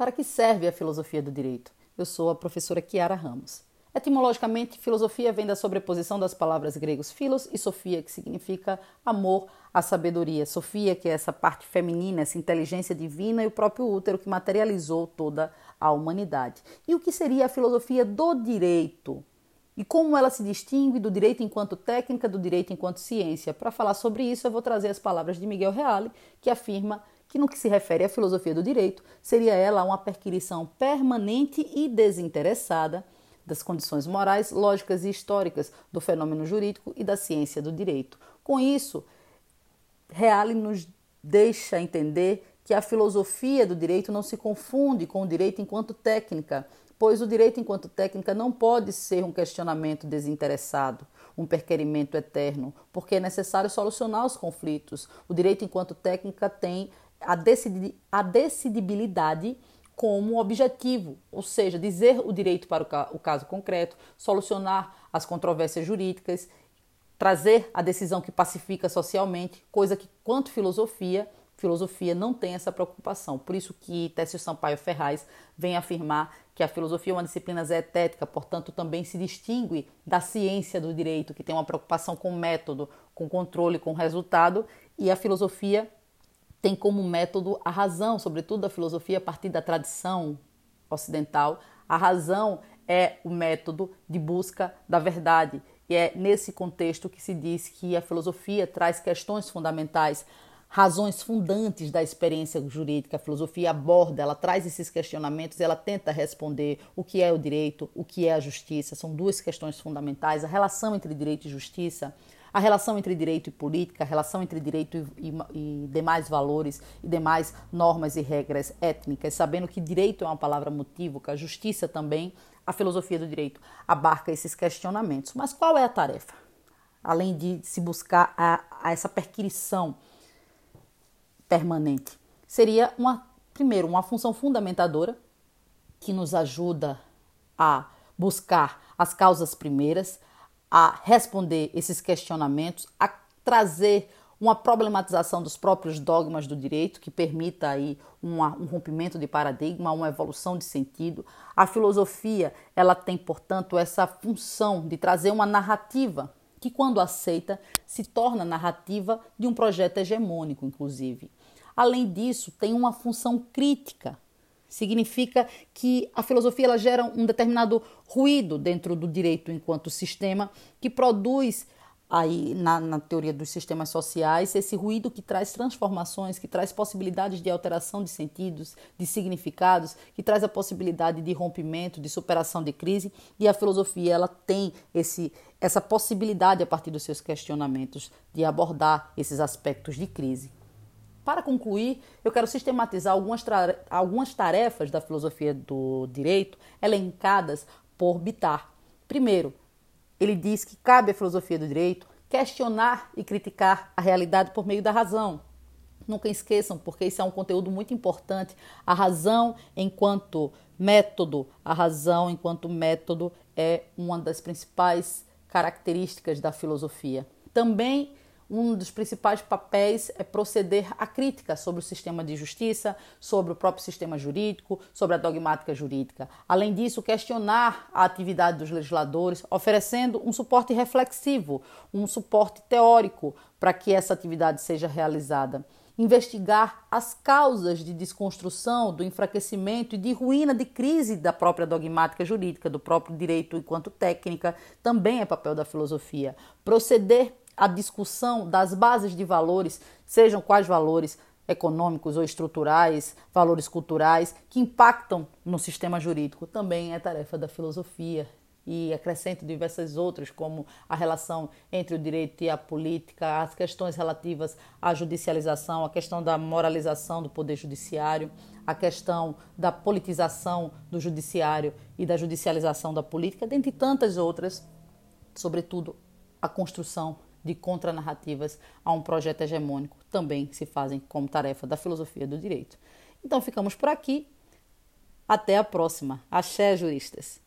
Para que serve a filosofia do direito? Eu sou a professora Kiara Ramos. Etimologicamente, filosofia vem da sobreposição das palavras gregos philos e sofia, que significa amor à sabedoria. Sofia, que é essa parte feminina, essa inteligência divina, e o próprio útero que materializou toda a humanidade. E o que seria a filosofia do direito? E como ela se distingue do direito enquanto técnica, do direito enquanto ciência? Para falar sobre isso, eu vou trazer as palavras de Miguel Reale, que afirma que no que se refere à filosofia do direito, seria ela uma perquirição permanente e desinteressada das condições morais, lógicas e históricas do fenômeno jurídico e da ciência do direito. Com isso, Reale nos deixa entender que a filosofia do direito não se confunde com o direito enquanto técnica, pois o direito enquanto técnica não pode ser um questionamento desinteressado, um perquerimento eterno, porque é necessário solucionar os conflitos. O direito enquanto técnica tem a, decidi a decidibilidade como objetivo, ou seja, dizer o direito para o, ca o caso concreto, solucionar as controvérsias jurídicas, trazer a decisão que pacifica socialmente, coisa que, quanto filosofia, filosofia não tem essa preocupação. Por isso que Técio Sampaio Ferraz vem afirmar que a filosofia é uma disciplina zetética, portanto também se distingue da ciência do direito, que tem uma preocupação com método, com controle, com resultado, e a filosofia tem como método a razão, sobretudo a filosofia a partir da tradição ocidental. A razão é o método de busca da verdade. E é nesse contexto que se diz que a filosofia traz questões fundamentais, razões fundantes da experiência jurídica. A filosofia aborda, ela traz esses questionamentos, ela tenta responder o que é o direito, o que é a justiça. São duas questões fundamentais. A relação entre direito e justiça a relação entre direito e política, a relação entre direito e, e, e, demais valores e demais normas e regras étnicas, sabendo que direito é uma palavra motívoca, justiça também, a filosofia do direito abarca esses questionamentos. Mas qual é a tarefa? Além de se buscar a, a essa perquirição permanente, seria uma primeiro uma função fundamentadora que nos ajuda a buscar as causas primeiras, a responder esses questionamentos, a trazer uma problematização dos próprios dogmas do direito que permita aí uma, um rompimento de paradigma, uma evolução de sentido. A filosofia ela tem, portanto, essa função de trazer uma narrativa que, quando aceita, se torna narrativa de um projeto hegemônico, inclusive. Além disso, tem uma função crítica Significa que a filosofia ela gera um determinado ruído dentro do direito enquanto sistema que produz aí na, na, teoria dos sistemas sociais esse ruído que traz transformações, que traz possibilidades de alteração de sentidos, de significados, que traz a possibilidade de rompimento, de superação de crise e a filosofia ela tem esse essa possibilidade a partir dos seus questionamentos de abordar esses aspectos de crise. Para concluir, eu quero sistematizar algumas, algumas tarefas da filosofia do direito elencadas por Bitar. Primeiro, ele diz que cabe à filosofia do direito questionar e criticar a realidade por meio da razão. Nunca esqueçam, porque isso é um conteúdo muito importante. A razão enquanto método, a razão enquanto método é uma das principais características da filosofia. Também um dos principais papéis é proceder à crítica sobre o sistema de justiça, sobre o próprio sistema jurídico, sobre a dogmática jurídica. Além disso, questionar a atividade dos legisladores, oferecendo um suporte reflexivo, um suporte teórico para que essa atividade seja realizada investigar as causas de desconstrução, do enfraquecimento e de ruína, de crise da própria dogmática jurídica, do próprio direito enquanto técnica, também é papel da filosofia. Proceder a discussão das bases de valores, sejam quais valores econômicos ou estruturais, valores culturais, que impactam no sistema jurídico, também é tarefa da filosofia. E acrescento diversas outras, como a relação entre o direito e a política, as questões relativas à judicialização, a questão da moralização do poder judiciário, a questão da politização do judiciário e da judicialização da política, dentre tantas outras, sobretudo a construção de contranarrativas a um projeto hegemônico também se fazem como tarefa da filosofia do direito. Então ficamos por aqui. Até a próxima. Axé, juristas!